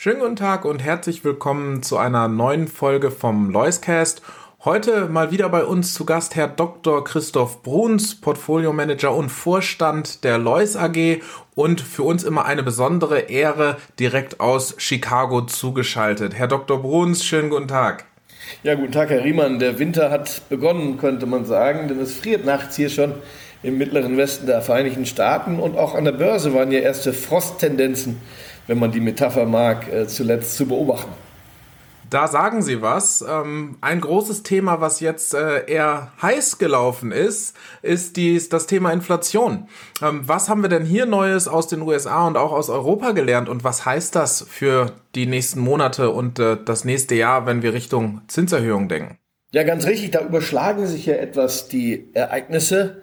Schönen guten Tag und herzlich willkommen zu einer neuen Folge vom Loiscast. Heute mal wieder bei uns zu Gast Herr Dr. Christoph Bruns, Portfolio Manager und Vorstand der Lois AG und für uns immer eine besondere Ehre direkt aus Chicago zugeschaltet. Herr Dr. Bruns, schönen guten Tag. Ja, guten Tag, Herr Riemann. Der Winter hat begonnen, könnte man sagen, denn es friert nachts hier schon im mittleren Westen der Vereinigten Staaten und auch an der Börse waren ja erste Frosttendenzen wenn man die Metapher mag, äh, zuletzt zu beobachten. Da sagen Sie was. Ähm, ein großes Thema, was jetzt äh, eher heiß gelaufen ist, ist dies, das Thema Inflation. Ähm, was haben wir denn hier Neues aus den USA und auch aus Europa gelernt und was heißt das für die nächsten Monate und äh, das nächste Jahr, wenn wir Richtung Zinserhöhung denken? Ja, ganz richtig. Da überschlagen sich ja etwas die Ereignisse.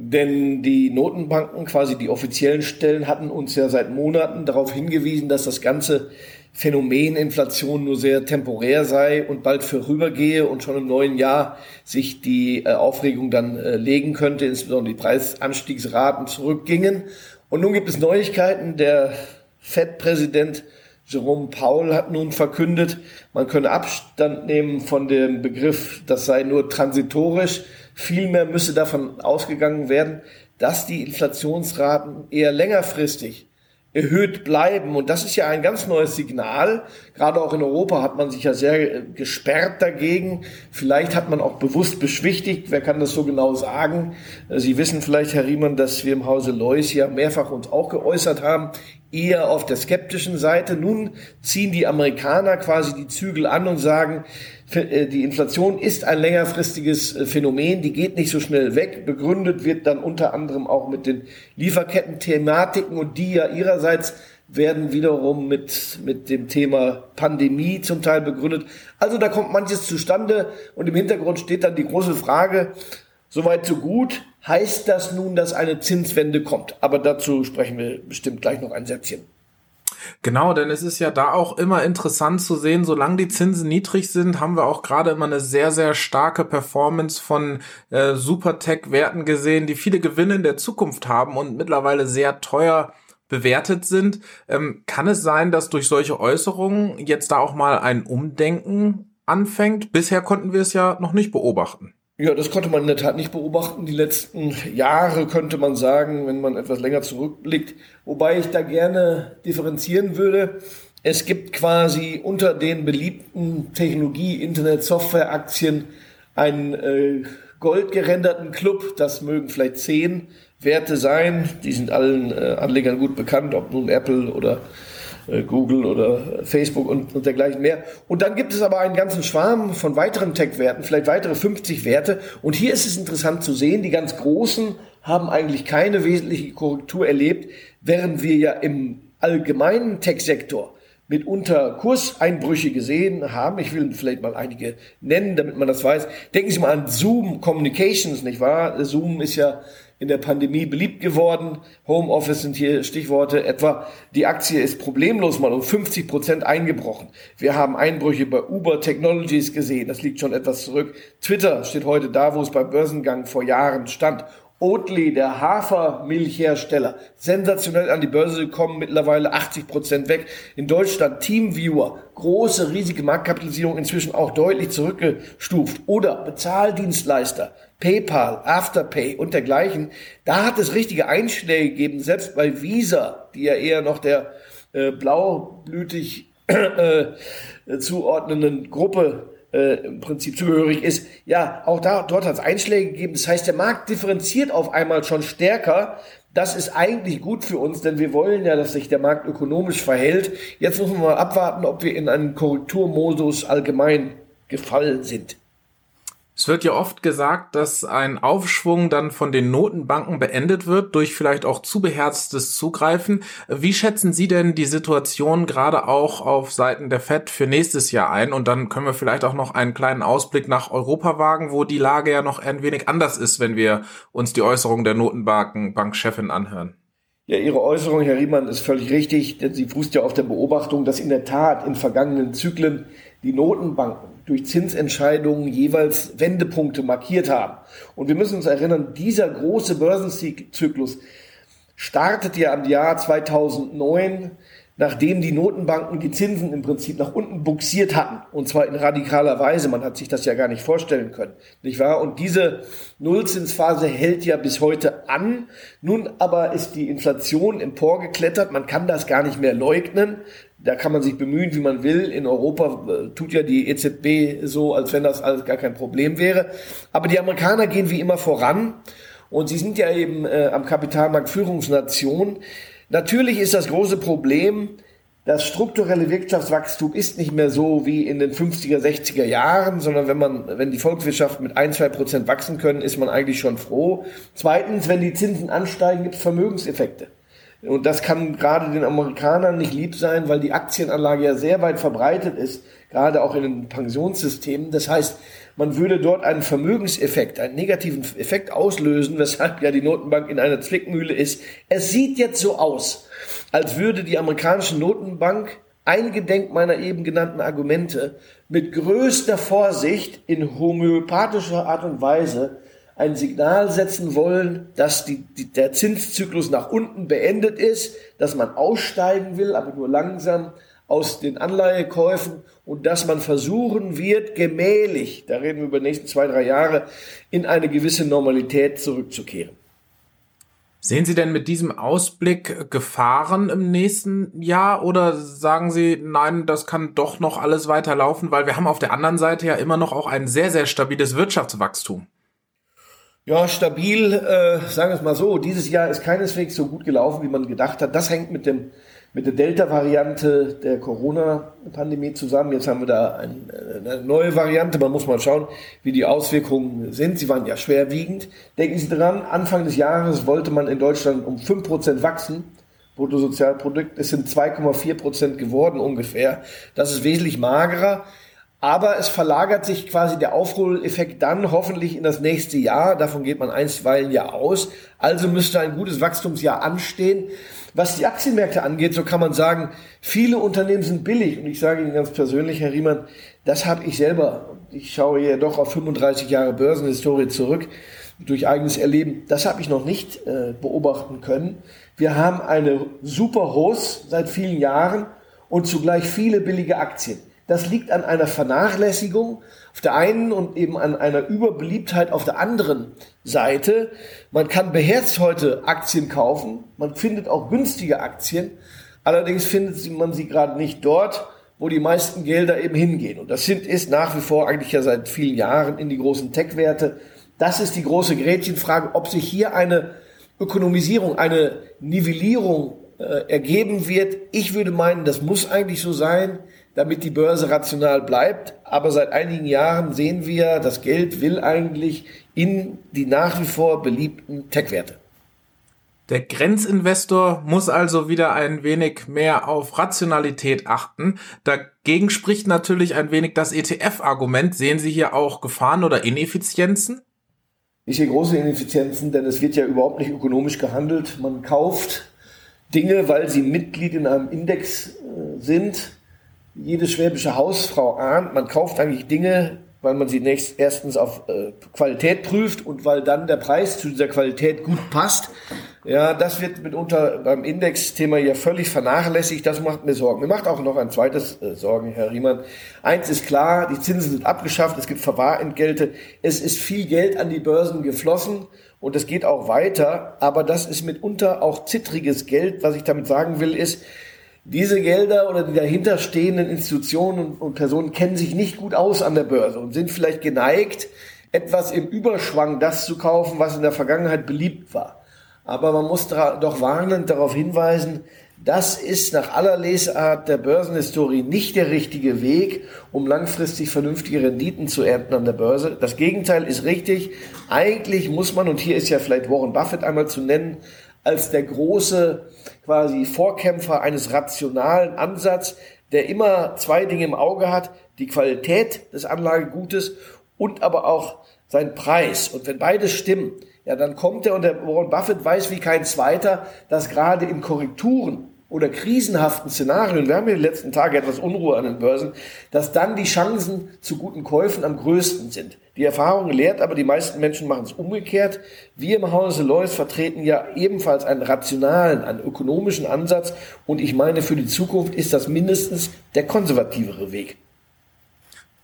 Denn die Notenbanken, quasi die offiziellen Stellen, hatten uns ja seit Monaten darauf hingewiesen, dass das ganze Phänomen Inflation nur sehr temporär sei und bald vorübergehe und schon im neuen Jahr sich die äh, Aufregung dann äh, legen könnte, insbesondere die Preisanstiegsraten zurückgingen. Und nun gibt es Neuigkeiten. Der FED-Präsident Jerome Paul hat nun verkündet, man könne Abstand nehmen von dem Begriff, das sei nur transitorisch. Vielmehr müsse davon ausgegangen werden, dass die Inflationsraten eher längerfristig erhöht bleiben. Und das ist ja ein ganz neues Signal. Gerade auch in Europa hat man sich ja sehr äh, gesperrt dagegen. Vielleicht hat man auch bewusst beschwichtigt. Wer kann das so genau sagen? Äh, Sie wissen vielleicht, Herr Riemann, dass wir im Hause Lois ja mehrfach uns auch geäußert haben, eher auf der skeptischen Seite. Nun ziehen die Amerikaner quasi die Zügel an und sagen, äh, die Inflation ist ein längerfristiges äh, Phänomen, die geht nicht so schnell weg. Begründet wird dann unter anderem auch mit den Lieferketten-Thematiken und die ja ihrerseits werden wiederum mit, mit dem Thema Pandemie zum Teil begründet. Also da kommt manches zustande und im Hintergrund steht dann die große Frage, soweit so gut, heißt das nun, dass eine Zinswende kommt? Aber dazu sprechen wir bestimmt gleich noch ein Sätzchen. Genau, denn es ist ja da auch immer interessant zu sehen, solange die Zinsen niedrig sind, haben wir auch gerade immer eine sehr, sehr starke Performance von äh, Supertech-Werten gesehen, die viele Gewinne in der Zukunft haben und mittlerweile sehr teuer bewertet sind. Ähm, kann es sein, dass durch solche Äußerungen jetzt da auch mal ein Umdenken anfängt? Bisher konnten wir es ja noch nicht beobachten. Ja, das konnte man in der Tat nicht beobachten. Die letzten Jahre könnte man sagen, wenn man etwas länger zurückblickt. Wobei ich da gerne differenzieren würde. Es gibt quasi unter den beliebten Technologie-, Internet-, Software-Aktien einen äh, goldgerenderten Club. Das mögen vielleicht zehn Werte sein. Die sind allen äh, Anlegern gut bekannt, ob nun Apple oder Google oder Facebook und, und dergleichen mehr. Und dann gibt es aber einen ganzen Schwarm von weiteren Tech-Werten, vielleicht weitere 50 Werte. Und hier ist es interessant zu sehen, die ganz großen haben eigentlich keine wesentliche Korrektur erlebt, während wir ja im allgemeinen Tech-Sektor mitunter Kurseinbrüche gesehen haben. Ich will vielleicht mal einige nennen, damit man das weiß. Denken Sie mal an Zoom Communications, nicht wahr? Zoom ist ja in der Pandemie beliebt geworden. Homeoffice sind hier Stichworte. Etwa die Aktie ist problemlos mal um 50 Prozent eingebrochen. Wir haben Einbrüche bei Uber Technologies gesehen. Das liegt schon etwas zurück. Twitter steht heute da, wo es beim Börsengang vor Jahren stand. Oatly, der Hafermilchhersteller, sensationell an die Börse gekommen, mittlerweile 80 Prozent weg. In Deutschland Teamviewer, große, riesige Marktkapitalisierung, inzwischen auch deutlich zurückgestuft. Oder Bezahldienstleister, PayPal, Afterpay und dergleichen. Da hat es richtige Einschläge gegeben, selbst bei Visa, die ja eher noch der äh, blaublütig äh, zuordnenden Gruppe äh, im Prinzip zugehörig ist, ja, auch da, dort hat es Einschläge gegeben. Das heißt, der Markt differenziert auf einmal schon stärker. Das ist eigentlich gut für uns, denn wir wollen ja, dass sich der Markt ökonomisch verhält. Jetzt müssen wir mal abwarten, ob wir in einen Korrekturmodus allgemein gefallen sind. Es wird ja oft gesagt, dass ein Aufschwung dann von den Notenbanken beendet wird durch vielleicht auch zu beherztes Zugreifen. Wie schätzen Sie denn die Situation gerade auch auf Seiten der Fed für nächstes Jahr ein? Und dann können wir vielleicht auch noch einen kleinen Ausblick nach Europa wagen, wo die Lage ja noch ein wenig anders ist, wenn wir uns die Äußerung der Notenbankenchefin anhören. Ja, Ihre Äußerung, Herr Riemann, ist völlig richtig, denn sie fußt ja auf der Beobachtung, dass in der Tat in vergangenen Zyklen die Notenbanken durch Zinsentscheidungen jeweils Wendepunkte markiert haben. Und wir müssen uns erinnern, dieser große Börsenzyklus startet ja am Jahr 2009, nachdem die Notenbanken die Zinsen im Prinzip nach unten buxiert hatten. Und zwar in radikaler Weise. Man hat sich das ja gar nicht vorstellen können. Nicht wahr? Und diese Nullzinsphase hält ja bis heute an. Nun aber ist die Inflation emporgeklettert. Man kann das gar nicht mehr leugnen. Da kann man sich bemühen, wie man will. In Europa äh, tut ja die EZB so, als wenn das alles gar kein Problem wäre. Aber die Amerikaner gehen wie immer voran. Und sie sind ja eben äh, am Kapitalmarkt Führungsnation. Natürlich ist das große Problem, das strukturelle Wirtschaftswachstum ist nicht mehr so wie in den 50er, 60er Jahren, sondern wenn man, wenn die Volkswirtschaften mit ein, zwei Prozent wachsen können, ist man eigentlich schon froh. Zweitens, wenn die Zinsen ansteigen, gibt es Vermögenseffekte. Und das kann gerade den Amerikanern nicht lieb sein, weil die Aktienanlage ja sehr weit verbreitet ist, gerade auch in den Pensionssystemen. Das heißt, man würde dort einen Vermögenseffekt, einen negativen Effekt auslösen, weshalb ja die Notenbank in einer Zwickmühle ist. Es sieht jetzt so aus, als würde die amerikanische Notenbank eingedenk meiner eben genannten Argumente mit größter Vorsicht in homöopathischer Art und Weise ein Signal setzen wollen, dass die, die, der Zinszyklus nach unten beendet ist, dass man aussteigen will, aber nur langsam aus den Anleihekäufen und dass man versuchen wird, gemählich, da reden wir über die nächsten zwei, drei Jahre, in eine gewisse Normalität zurückzukehren. Sehen Sie denn mit diesem Ausblick Gefahren im nächsten Jahr oder sagen Sie, nein, das kann doch noch alles weiterlaufen, weil wir haben auf der anderen Seite ja immer noch auch ein sehr, sehr stabiles Wirtschaftswachstum? Ja, stabil, äh, sagen wir es mal so. Dieses Jahr ist keineswegs so gut gelaufen, wie man gedacht hat. Das hängt mit dem mit der Delta-Variante der Corona-Pandemie zusammen. Jetzt haben wir da ein, eine neue Variante. Man muss mal schauen, wie die Auswirkungen sind. Sie waren ja schwerwiegend. Denken Sie dran, Anfang des Jahres wollte man in Deutschland um 5% wachsen. Bruttosozialprodukt. Es sind 2,4% geworden ungefähr. Das ist wesentlich magerer. Aber es verlagert sich quasi der Aufholeffekt dann hoffentlich in das nächste Jahr. Davon geht man einstweilen ja aus. Also müsste ein gutes Wachstumsjahr anstehen. Was die Aktienmärkte angeht, so kann man sagen, viele Unternehmen sind billig. Und ich sage Ihnen ganz persönlich, Herr Riemann, das habe ich selber. Ich schaue ja doch auf 35 Jahre Börsenhistorie zurück durch eigenes Erleben. Das habe ich noch nicht äh, beobachten können. Wir haben eine super Hose seit vielen Jahren und zugleich viele billige Aktien. Das liegt an einer Vernachlässigung auf der einen und eben an einer Überbeliebtheit auf der anderen Seite. Man kann beherzt heute Aktien kaufen, man findet auch günstige Aktien, allerdings findet man sie gerade nicht dort, wo die meisten Gelder eben hingehen. Und das sind, ist nach wie vor eigentlich ja seit vielen Jahren in die großen Tech-Werte. Das ist die große Gretchenfrage, ob sich hier eine Ökonomisierung, eine Nivellierung äh, ergeben wird. Ich würde meinen, das muss eigentlich so sein damit die Börse rational bleibt. Aber seit einigen Jahren sehen wir, das Geld will eigentlich in die nach wie vor beliebten Tech-Werte. Der Grenzinvestor muss also wieder ein wenig mehr auf Rationalität achten. Dagegen spricht natürlich ein wenig das ETF-Argument. Sehen Sie hier auch Gefahren oder Ineffizienzen? Ich sehe große Ineffizienzen, denn es wird ja überhaupt nicht ökonomisch gehandelt. Man kauft Dinge, weil sie Mitglied in einem Index äh, sind jede schwäbische Hausfrau ahnt, man kauft eigentlich Dinge, weil man sie nächst, erstens auf äh, Qualität prüft und weil dann der Preis zu dieser Qualität gut passt. Ja, das wird mitunter beim Indexthema ja völlig vernachlässigt. Das macht mir Sorgen. Mir macht auch noch ein zweites äh, Sorgen, Herr Riemann. Eins ist klar, die Zinsen sind abgeschafft, es gibt Verwahrentgelte, es ist viel Geld an die Börsen geflossen und es geht auch weiter, aber das ist mitunter auch zittriges Geld. Was ich damit sagen will, ist, diese Gelder oder die dahinterstehenden Institutionen und Personen kennen sich nicht gut aus an der Börse und sind vielleicht geneigt, etwas im Überschwang das zu kaufen, was in der Vergangenheit beliebt war. Aber man muss doch warnend darauf hinweisen, Das ist nach aller Lesart der Börsenhistorie nicht der richtige Weg, um langfristig vernünftige Renditen zu ernten an der Börse. Das Gegenteil ist richtig. Eigentlich muss man, und hier ist ja vielleicht Warren Buffett einmal zu nennen, als der große quasi Vorkämpfer eines rationalen Ansatzes, der immer zwei Dinge im Auge hat, die Qualität des Anlagegutes und aber auch sein Preis. Und wenn beides stimmen, ja, dann kommt er und der Warren Buffett weiß wie kein zweiter, dass gerade in Korrekturen oder krisenhaften Szenarien, wir haben ja die letzten Tage etwas Unruhe an den Börsen, dass dann die Chancen zu guten Käufen am größten sind. Die Erfahrung lehrt aber, die meisten Menschen machen es umgekehrt. Wir im Hause Lois vertreten ja ebenfalls einen rationalen, einen ökonomischen Ansatz und ich meine, für die Zukunft ist das mindestens der konservativere Weg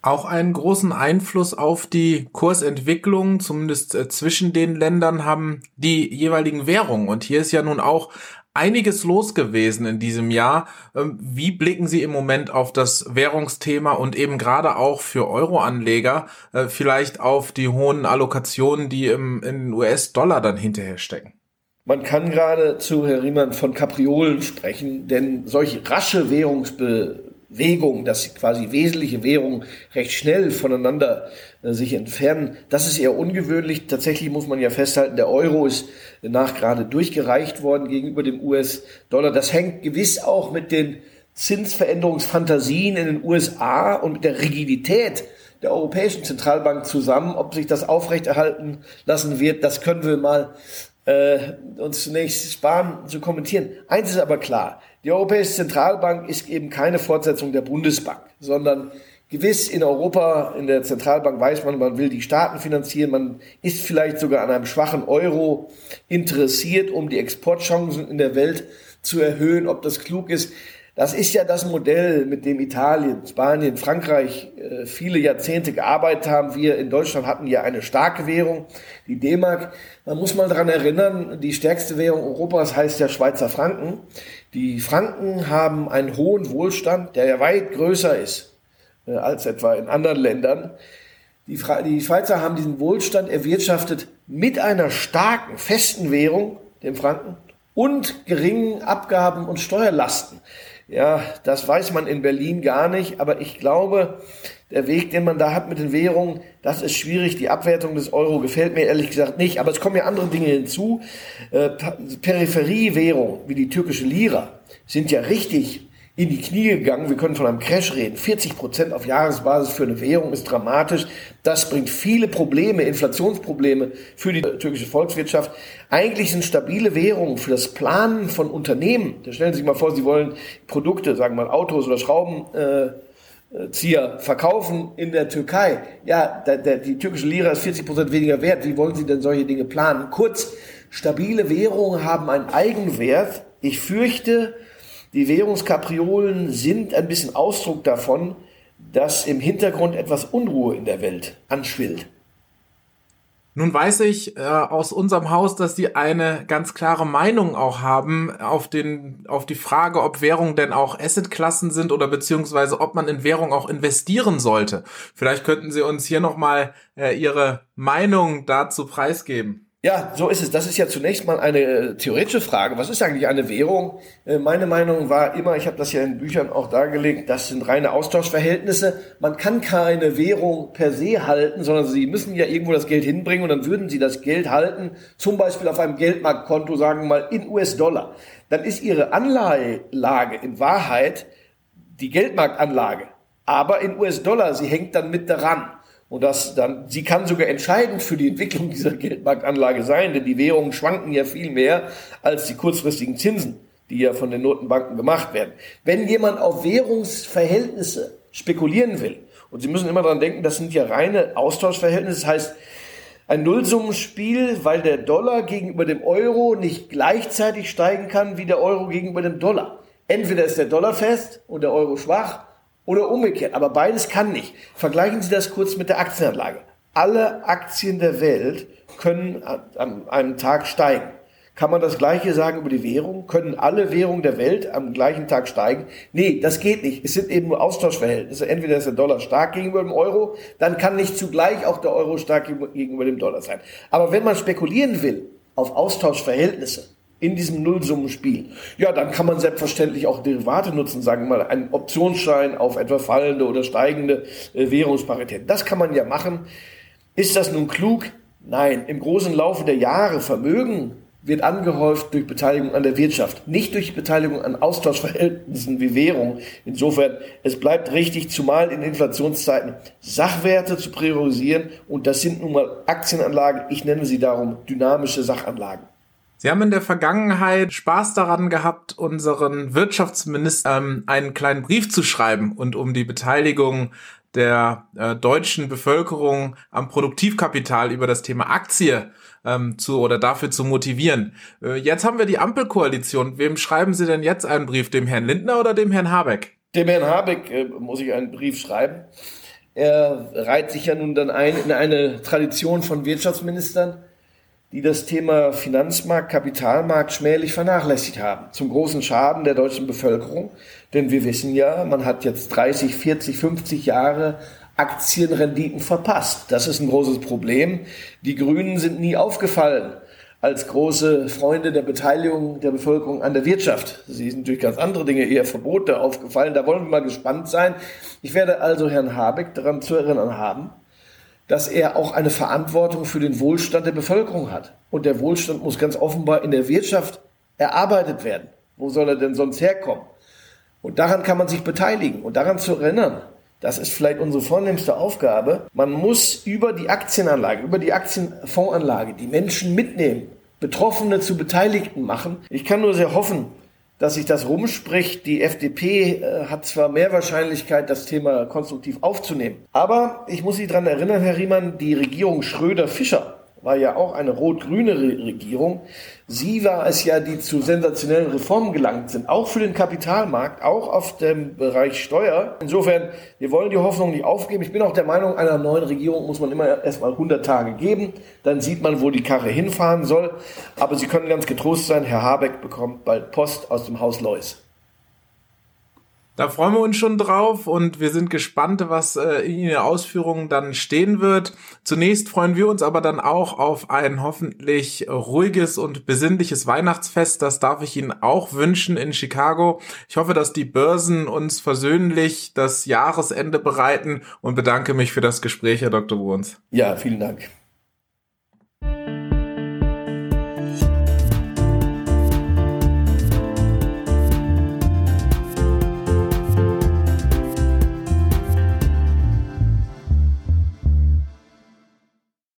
auch einen großen Einfluss auf die Kursentwicklung, zumindest äh, zwischen den Ländern, haben die jeweiligen Währungen. Und hier ist ja nun auch einiges los gewesen in diesem Jahr. Ähm, wie blicken Sie im Moment auf das Währungsthema und eben gerade auch für Euroanleger äh, vielleicht auf die hohen Allokationen, die im, in US-Dollar dann hinterher stecken? Man kann gerade zu Herr Riemann von Kapriolen sprechen, denn solche rasche Währungsbe Wägung, dass quasi wesentliche Währungen recht schnell voneinander äh, sich entfernen. Das ist eher ungewöhnlich. Tatsächlich muss man ja festhalten, der Euro ist nach gerade durchgereicht worden gegenüber dem US-Dollar. Das hängt gewiss auch mit den Zinsveränderungsfantasien in den USA und mit der Rigidität der Europäischen Zentralbank zusammen. Ob sich das aufrechterhalten lassen wird, das können wir mal äh, uns zunächst sparen zu kommentieren. Eins ist aber klar, die Europäische Zentralbank ist eben keine Fortsetzung der Bundesbank, sondern gewiss in Europa, in der Zentralbank weiß man, man will die Staaten finanzieren, man ist vielleicht sogar an einem schwachen Euro interessiert, um die Exportchancen in der Welt zu erhöhen. Ob das klug ist, das ist ja das Modell, mit dem Italien, Spanien, Frankreich äh, viele Jahrzehnte gearbeitet haben. Wir in Deutschland hatten ja eine starke Währung, die D-Mark. Man muss mal daran erinnern, die stärkste Währung Europas heißt ja Schweizer Franken. Die Franken haben einen hohen Wohlstand, der ja weit größer ist äh, als etwa in anderen Ländern. Die, die Schweizer haben diesen Wohlstand erwirtschaftet mit einer starken, festen Währung, dem Franken, und geringen Abgaben und Steuerlasten. Ja, das weiß man in Berlin gar nicht, aber ich glaube, der Weg, den man da hat mit den Währungen, das ist schwierig. Die Abwertung des Euro gefällt mir ehrlich gesagt nicht, aber es kommen ja andere Dinge hinzu. Äh, Peripheriewährungen wie die türkische Lira sind ja richtig in die Knie gegangen. Wir können von einem Crash reden. 40 Prozent auf Jahresbasis für eine Währung ist dramatisch. Das bringt viele Probleme, Inflationsprobleme für die türkische Volkswirtschaft. Eigentlich sind stabile Währungen für das Planen von Unternehmen. Da stellen Sie sich mal vor, Sie wollen Produkte, sagen wir mal Autos oder Schraubenzieher verkaufen in der Türkei. Ja, der, der, die türkische Lira ist 40 Prozent weniger wert. Wie wollen Sie denn solche Dinge planen? Kurz, stabile Währungen haben einen Eigenwert. Ich fürchte, die Währungskapriolen sind ein bisschen Ausdruck davon, dass im Hintergrund etwas Unruhe in der Welt anschwillt. Nun weiß ich äh, aus unserem Haus, dass Sie eine ganz klare Meinung auch haben auf den auf die Frage, ob Währungen denn auch Assetklassen sind oder beziehungsweise ob man in Währung auch investieren sollte. Vielleicht könnten Sie uns hier noch mal äh, Ihre Meinung dazu preisgeben. Ja, so ist es. Das ist ja zunächst mal eine äh, theoretische Frage. Was ist eigentlich eine Währung? Äh, meine Meinung war immer, ich habe das ja in Büchern auch dargelegt, das sind reine Austauschverhältnisse. Man kann keine Währung per se halten, sondern Sie müssen ja irgendwo das Geld hinbringen und dann würden Sie das Geld halten, zum Beispiel auf einem Geldmarktkonto, sagen wir mal in US-Dollar. Dann ist Ihre Anlage in Wahrheit die Geldmarktanlage, aber in US-Dollar. Sie hängt dann mit daran. Und das dann, sie kann sogar entscheidend für die Entwicklung dieser Geldmarktanlage sein, denn die Währungen schwanken ja viel mehr als die kurzfristigen Zinsen, die ja von den Notenbanken gemacht werden. Wenn jemand auf Währungsverhältnisse spekulieren will, und Sie müssen immer daran denken, das sind ja reine Austauschverhältnisse, das heißt, ein Nullsummenspiel, weil der Dollar gegenüber dem Euro nicht gleichzeitig steigen kann wie der Euro gegenüber dem Dollar. Entweder ist der Dollar fest und der Euro schwach oder umgekehrt. Aber beides kann nicht. Vergleichen Sie das kurz mit der Aktienanlage. Alle Aktien der Welt können an einem Tag steigen. Kann man das Gleiche sagen über die Währung? Können alle Währungen der Welt am gleichen Tag steigen? Nee, das geht nicht. Es sind eben nur Austauschverhältnisse. Entweder ist der Dollar stark gegenüber dem Euro, dann kann nicht zugleich auch der Euro stark gegenüber dem Dollar sein. Aber wenn man spekulieren will auf Austauschverhältnisse, in diesem Nullsummenspiel. Ja, dann kann man selbstverständlich auch Derivate nutzen, sagen wir mal, einen Optionsschein auf etwa fallende oder steigende äh, Währungsparität. Das kann man ja machen. Ist das nun klug? Nein. Im großen Laufe der Jahre Vermögen wird angehäuft durch Beteiligung an der Wirtschaft, nicht durch Beteiligung an Austauschverhältnissen wie Währung. Insofern, es bleibt richtig, zumal in Inflationszeiten, Sachwerte zu priorisieren und das sind nun mal Aktienanlagen, ich nenne sie darum dynamische Sachanlagen. Sie haben in der Vergangenheit Spaß daran gehabt, unseren Wirtschaftsminister ähm, einen kleinen Brief zu schreiben und um die Beteiligung der äh, deutschen Bevölkerung am Produktivkapital über das Thema Aktie ähm, zu oder dafür zu motivieren. Äh, jetzt haben wir die Ampelkoalition. Wem schreiben Sie denn jetzt einen Brief? Dem Herrn Lindner oder dem Herrn Habeck? Dem Herrn Habeck äh, muss ich einen Brief schreiben. Er reiht sich ja nun dann ein in eine Tradition von Wirtschaftsministern, die das Thema Finanzmarkt, Kapitalmarkt schmählich vernachlässigt haben, zum großen Schaden der deutschen Bevölkerung. Denn wir wissen ja, man hat jetzt 30, 40, 50 Jahre Aktienrenditen verpasst. Das ist ein großes Problem. Die Grünen sind nie aufgefallen als große Freunde der Beteiligung der Bevölkerung an der Wirtschaft. Sie sind durch ganz andere Dinge eher Verbote aufgefallen. Da wollen wir mal gespannt sein. Ich werde also Herrn Habeck daran zu erinnern haben, dass er auch eine Verantwortung für den Wohlstand der Bevölkerung hat. Und der Wohlstand muss ganz offenbar in der Wirtschaft erarbeitet werden. Wo soll er denn sonst herkommen? Und daran kann man sich beteiligen und daran zu erinnern, das ist vielleicht unsere vornehmste Aufgabe. Man muss über die Aktienanlage, über die Aktienfondsanlage die Menschen mitnehmen, Betroffene zu Beteiligten machen. Ich kann nur sehr hoffen, dass sich das rumspricht. Die FDP äh, hat zwar mehr Wahrscheinlichkeit, das Thema konstruktiv aufzunehmen. Aber ich muss Sie daran erinnern, Herr Riemann, die Regierung Schröder-Fischer war ja auch eine rot-grüne Regierung. Sie war es ja, die zu sensationellen Reformen gelangt sind, auch für den Kapitalmarkt, auch auf dem Bereich Steuer. Insofern, wir wollen die Hoffnung nicht aufgeben. Ich bin auch der Meinung, einer neuen Regierung muss man immer erstmal 100 Tage geben. Dann sieht man, wo die Karre hinfahren soll. Aber Sie können ganz getrost sein, Herr Habeck bekommt bald Post aus dem Haus Lois. Da freuen wir uns schon drauf und wir sind gespannt, was äh, in Ihren Ausführungen dann stehen wird. Zunächst freuen wir uns aber dann auch auf ein hoffentlich ruhiges und besinnliches Weihnachtsfest. Das darf ich Ihnen auch wünschen in Chicago. Ich hoffe, dass die Börsen uns versöhnlich das Jahresende bereiten und bedanke mich für das Gespräch, Herr Dr. Bruns. Ja, vielen Dank.